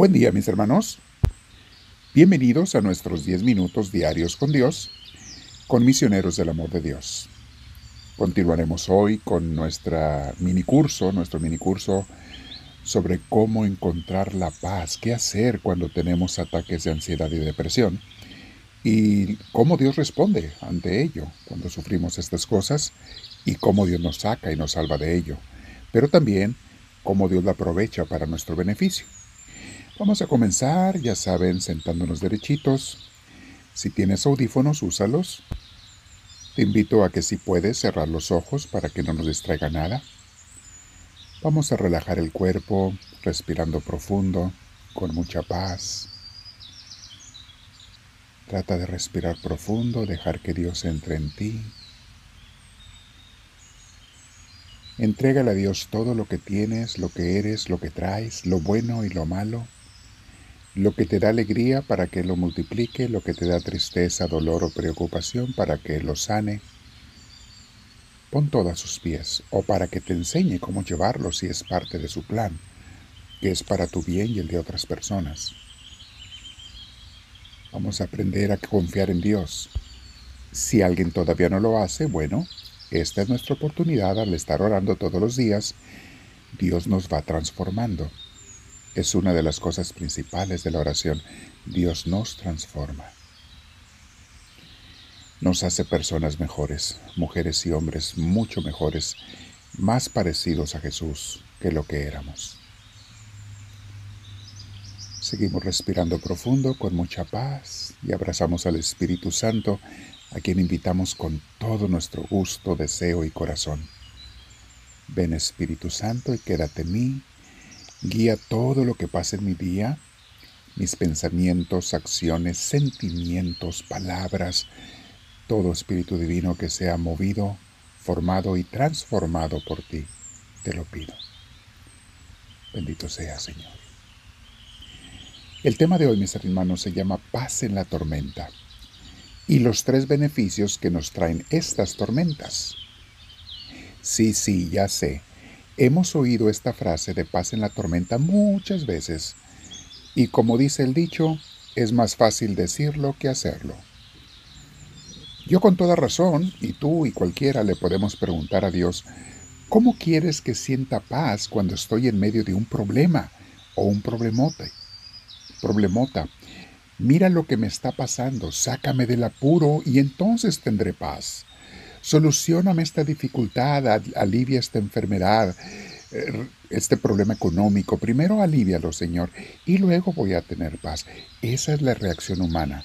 Buen día mis hermanos. Bienvenidos a nuestros 10 minutos diarios con Dios, con misioneros del amor de Dios. Continuaremos hoy con nuestra mini curso, nuestro mini curso sobre cómo encontrar la paz, qué hacer cuando tenemos ataques de ansiedad y depresión y cómo Dios responde ante ello cuando sufrimos estas cosas y cómo Dios nos saca y nos salva de ello, pero también cómo Dios la aprovecha para nuestro beneficio. Vamos a comenzar, ya saben, sentándonos derechitos. Si tienes audífonos, úsalos. Te invito a que si puedes cerrar los ojos para que no nos distraiga nada. Vamos a relajar el cuerpo, respirando profundo, con mucha paz. Trata de respirar profundo, dejar que Dios entre en ti. Entrégale a Dios todo lo que tienes, lo que eres, lo que traes, lo bueno y lo malo lo que te da alegría para que lo multiplique, lo que te da tristeza, dolor o preocupación para que lo sane. Pon todo a sus pies, o para que te enseñe cómo llevarlo si es parte de su plan, que es para tu bien y el de otras personas. Vamos a aprender a confiar en Dios. Si alguien todavía no lo hace, bueno, esta es nuestra oportunidad al estar orando todos los días. Dios nos va transformando. Es una de las cosas principales de la oración. Dios nos transforma. Nos hace personas mejores, mujeres y hombres mucho mejores, más parecidos a Jesús que lo que éramos. Seguimos respirando profundo con mucha paz y abrazamos al Espíritu Santo, a quien invitamos con todo nuestro gusto, deseo y corazón. Ven Espíritu Santo y quédate en mí Guía todo lo que pasa en mi día, mis pensamientos, acciones, sentimientos, palabras, todo Espíritu Divino que sea movido, formado y transformado por ti. Te lo pido. Bendito sea, Señor. El tema de hoy, mis hermanos, se llama paz en la tormenta y los tres beneficios que nos traen estas tormentas. Sí, sí, ya sé. Hemos oído esta frase de paz en la tormenta muchas veces y como dice el dicho, es más fácil decirlo que hacerlo. Yo con toda razón, y tú y cualquiera le podemos preguntar a Dios, ¿cómo quieres que sienta paz cuando estoy en medio de un problema o un problemote? Problemota. Mira lo que me está pasando, sácame del apuro y entonces tendré paz. Solucioname esta dificultad, alivia esta enfermedad, eh, este problema económico. Primero alivialo, Señor, y luego voy a tener paz. Esa es la reacción humana,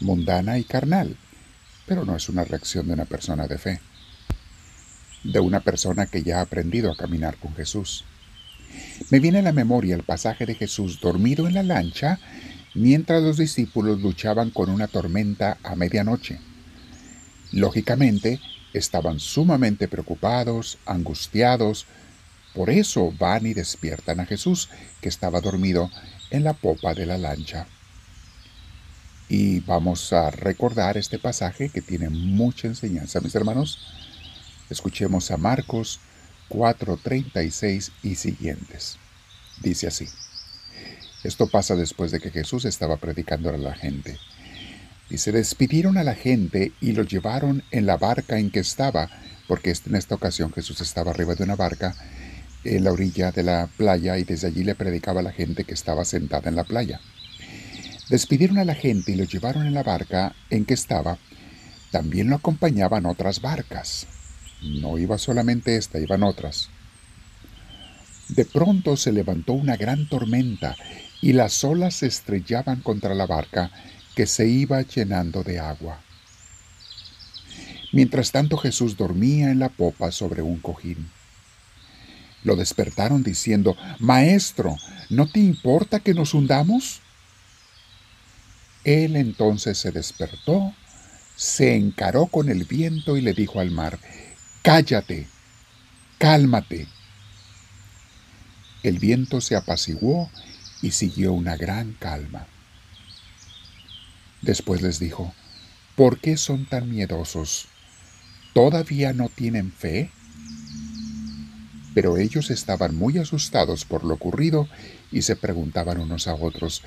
mundana y carnal, pero no es una reacción de una persona de fe, de una persona que ya ha aprendido a caminar con Jesús. Me viene a la memoria el pasaje de Jesús dormido en la lancha mientras los discípulos luchaban con una tormenta a medianoche. Lógicamente, estaban sumamente preocupados, angustiados, por eso van y despiertan a Jesús, que estaba dormido en la popa de la lancha. Y vamos a recordar este pasaje que tiene mucha enseñanza, mis hermanos. Escuchemos a Marcos 4:36 y siguientes. Dice así. Esto pasa después de que Jesús estaba predicando a la gente y se despidieron a la gente y lo llevaron en la barca en que estaba, porque en esta ocasión Jesús estaba arriba de una barca en la orilla de la playa y desde allí le predicaba a la gente que estaba sentada en la playa. Despidieron a la gente y lo llevaron en la barca en que estaba. También lo acompañaban otras barcas. No iba solamente esta, iban otras. De pronto se levantó una gran tormenta y las olas se estrellaban contra la barca que se iba llenando de agua. Mientras tanto Jesús dormía en la popa sobre un cojín. Lo despertaron diciendo, Maestro, ¿no te importa que nos hundamos? Él entonces se despertó, se encaró con el viento y le dijo al mar, Cállate, cálmate. El viento se apaciguó y siguió una gran calma. Después les dijo, ¿por qué son tan miedosos? ¿Todavía no tienen fe? Pero ellos estaban muy asustados por lo ocurrido y se preguntaban unos a otros,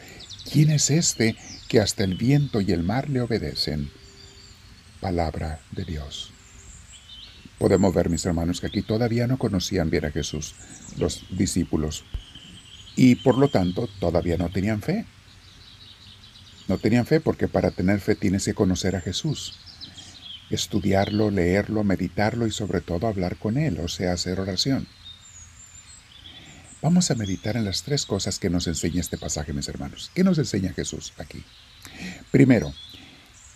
¿quién es este que hasta el viento y el mar le obedecen? Palabra de Dios. Podemos ver, mis hermanos, que aquí todavía no conocían bien a Jesús, los discípulos, y por lo tanto todavía no tenían fe. No tenían fe porque para tener fe tienes que conocer a Jesús estudiarlo, leerlo, meditarlo y sobre todo hablar con Él, o sea, hacer oración. Vamos a meditar en las tres cosas que nos enseña este pasaje, mis hermanos. ¿Qué nos enseña Jesús aquí? Primero,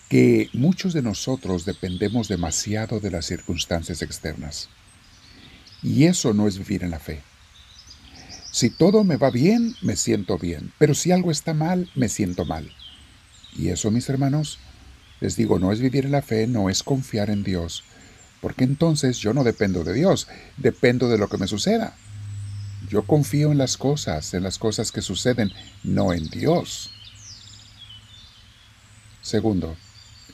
que muchos de nosotros dependemos demasiado de las circunstancias externas. Y eso no es vivir en la fe. Si todo me va bien, me siento bien, pero si algo está mal, me siento mal. Y eso, mis hermanos, les digo, no es vivir en la fe, no es confiar en Dios, porque entonces yo no dependo de Dios, dependo de lo que me suceda. Yo confío en las cosas, en las cosas que suceden, no en Dios. Segundo,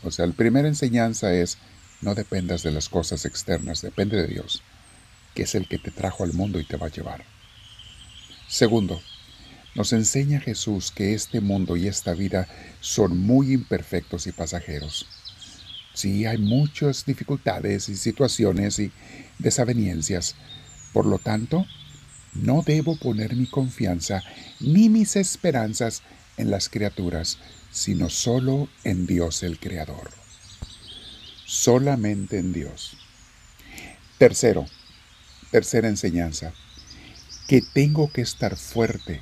o sea, la primera enseñanza es, no dependas de las cosas externas, depende de Dios, que es el que te trajo al mundo y te va a llevar. Segundo, nos enseña Jesús que este mundo y esta vida son muy imperfectos y pasajeros. Sí, hay muchas dificultades y situaciones y desavenencias. Por lo tanto, no debo poner mi confianza ni mis esperanzas en las criaturas, sino solo en Dios el Creador. Solamente en Dios. Tercero, tercera enseñanza, que tengo que estar fuerte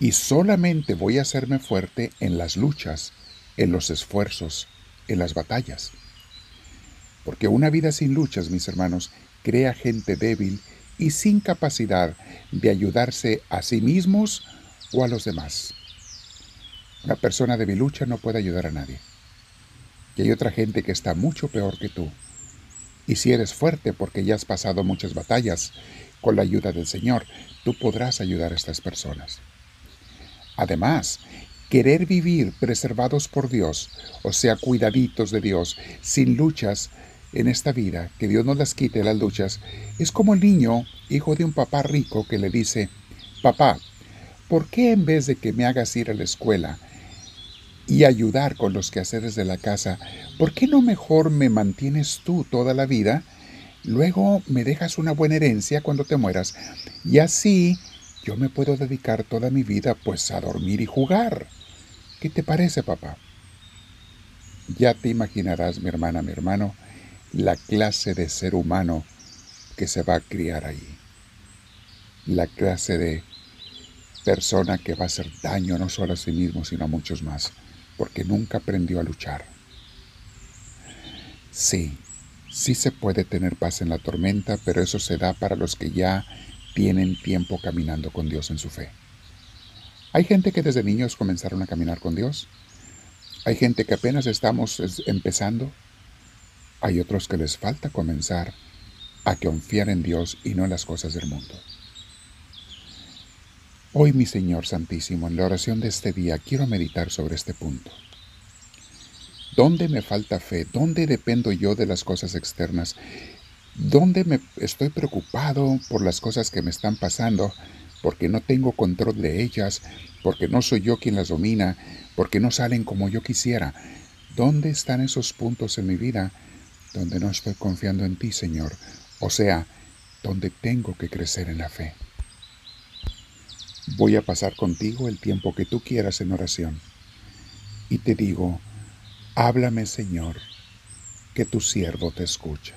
y solamente voy a hacerme fuerte en las luchas, en los esfuerzos, en las batallas. Porque una vida sin luchas, mis hermanos, crea gente débil y sin capacidad de ayudarse a sí mismos o a los demás. Una persona lucha no puede ayudar a nadie. Y hay otra gente que está mucho peor que tú. Y si eres fuerte porque ya has pasado muchas batallas, con la ayuda del Señor, tú podrás ayudar a estas personas. Además, querer vivir preservados por Dios, o sea, cuidaditos de Dios, sin luchas en esta vida, que Dios no las quite las luchas, es como el niño, hijo de un papá rico, que le dice, papá, ¿por qué en vez de que me hagas ir a la escuela y ayudar con los quehaceres de la casa, ¿por qué no mejor me mantienes tú toda la vida? Luego me dejas una buena herencia cuando te mueras y así yo me puedo dedicar toda mi vida pues a dormir y jugar. ¿Qué te parece, papá? Ya te imaginarás, mi hermana, mi hermano, la clase de ser humano que se va a criar ahí. La clase de persona que va a hacer daño no solo a sí mismo, sino a muchos más, porque nunca aprendió a luchar. Sí, sí se puede tener paz en la tormenta, pero eso se da para los que ya tienen tiempo caminando con Dios en su fe. Hay gente que desde niños comenzaron a caminar con Dios. Hay gente que apenas estamos empezando. Hay otros que les falta comenzar a confiar en Dios y no en las cosas del mundo. Hoy, mi Señor Santísimo, en la oración de este día quiero meditar sobre este punto. ¿Dónde me falta fe? ¿Dónde dependo yo de las cosas externas ¿Dónde me estoy preocupado por las cosas que me están pasando? Porque no tengo control de ellas, porque no soy yo quien las domina, porque no salen como yo quisiera. ¿Dónde están esos puntos en mi vida donde no estoy confiando en ti, Señor? O sea, donde tengo que crecer en la fe. Voy a pasar contigo el tiempo que tú quieras en oración. Y te digo, háblame, Señor, que tu siervo te escucha.